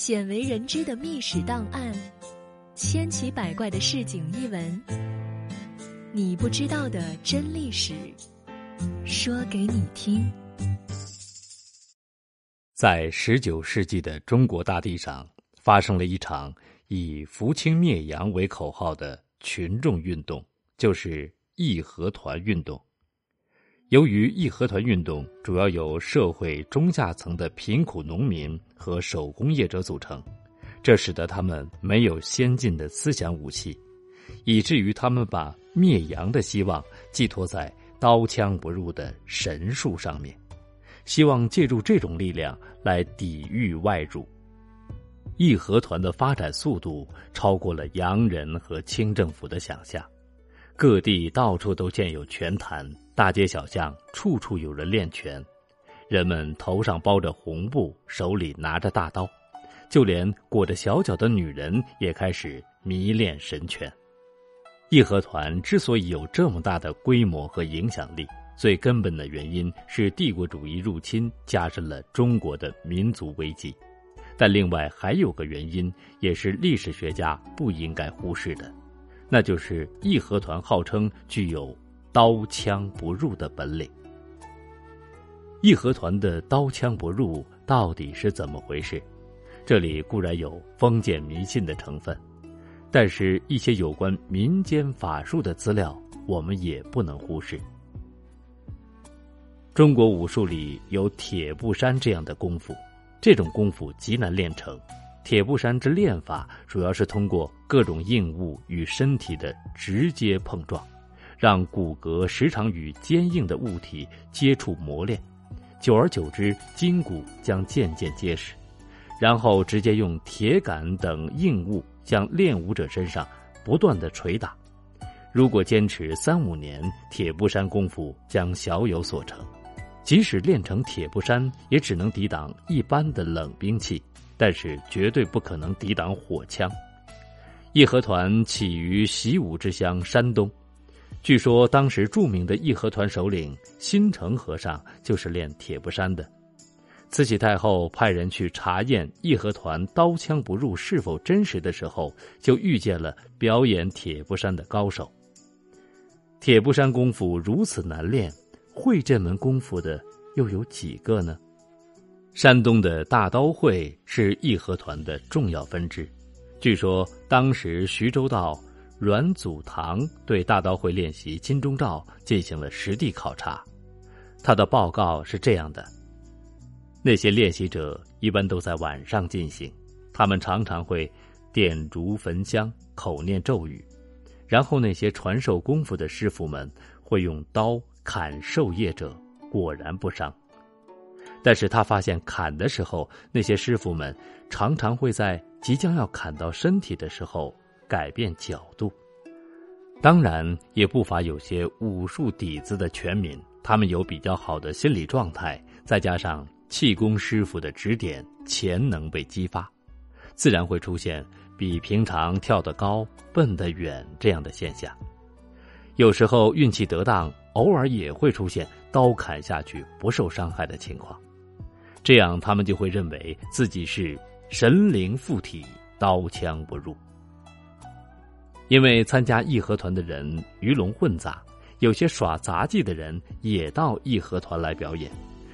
鲜为人知的秘史档案，千奇百怪的市井异闻，你不知道的真历史，说给你听。在十九世纪的中国大地上，发生了一场以“扶清灭洋”为口号的群众运动，就是义和团运动。由于义和团运动主要由社会中下层的贫苦农民和手工业者组成，这使得他们没有先进的思想武器，以至于他们把灭洋的希望寄托在刀枪不入的神术上面，希望借助这种力量来抵御外辱。义和团的发展速度超过了洋人和清政府的想象，各地到处都建有拳坛。大街小巷，处处有人练拳，人们头上包着红布，手里拿着大刀，就连裹着小脚的女人也开始迷恋神拳。义和团之所以有这么大的规模和影响力，最根本的原因是帝国主义入侵加深了中国的民族危机，但另外还有个原因，也是历史学家不应该忽视的，那就是义和团号称具有。刀枪不入的本领。义和团的刀枪不入到底是怎么回事？这里固然有封建迷信的成分，但是一些有关民间法术的资料，我们也不能忽视。中国武术里有铁布衫这样的功夫，这种功夫极难练成。铁布衫之练法，主要是通过各种硬物与身体的直接碰撞。让骨骼时常与坚硬的物体接触磨练，久而久之，筋骨将渐渐结实。然后直接用铁杆等硬物将练武者身上不断的捶打。如果坚持三五年，铁布衫功夫将小有所成。即使练成铁布衫，也只能抵挡一般的冷兵器，但是绝对不可能抵挡火枪。义和团起于习武之乡山东。据说当时著名的义和团首领新城和尚就是练铁布衫的。慈禧太后派人去查验义和团刀枪不入是否真实的时候，就遇见了表演铁布衫的高手。铁布衫功夫如此难练，会这门功夫的又有几个呢？山东的大刀会是义和团的重要分支。据说当时徐州道。阮祖堂对大刀会练习金钟罩进行了实地考察，他的报告是这样的：那些练习者一般都在晚上进行，他们常常会点烛焚香、口念咒语，然后那些传授功夫的师傅们会用刀砍受业者，果然不伤。但是他发现砍的时候，那些师傅们常常会在即将要砍到身体的时候。改变角度，当然也不乏有些武术底子的全民，他们有比较好的心理状态，再加上气功师傅的指点，潜能被激发，自然会出现比平常跳得高、蹦得远这样的现象。有时候运气得当，偶尔也会出现刀砍下去不受伤害的情况，这样他们就会认为自己是神灵附体，刀枪不入。因为参加义和团的人鱼龙混杂，有些耍杂技的人也到义和团来表演，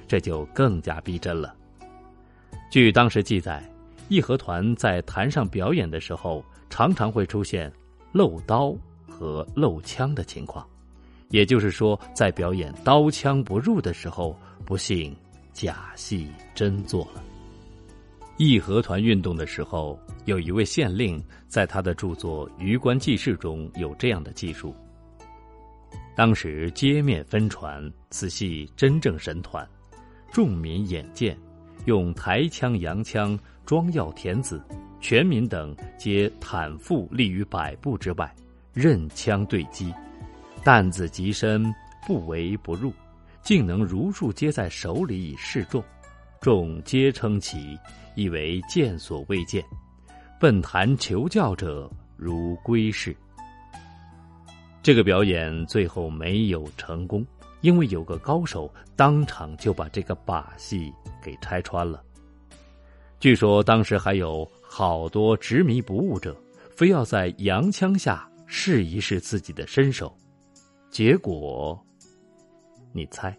这就更加逼真了。据当时记载，义和团在坛上表演的时候，常常会出现漏刀和漏枪的情况，也就是说，在表演刀枪不入的时候，不幸假戏真做了。义和团运动的时候，有一位县令在他的著作《余官记事》中有这样的记述：当时街面分传，此系真正神团，众民眼见，用抬枪、扬枪、装药填子，全民等皆坦腹立于百步之外，任枪对击，担子极深，不为不入，竟能如数接在手里以示众，众皆称奇。以为见所未见，奔坛求教者如龟士。这个表演最后没有成功，因为有个高手当场就把这个把戏给拆穿了。据说当时还有好多执迷不悟者，非要在洋枪下试一试自己的身手，结果，你猜？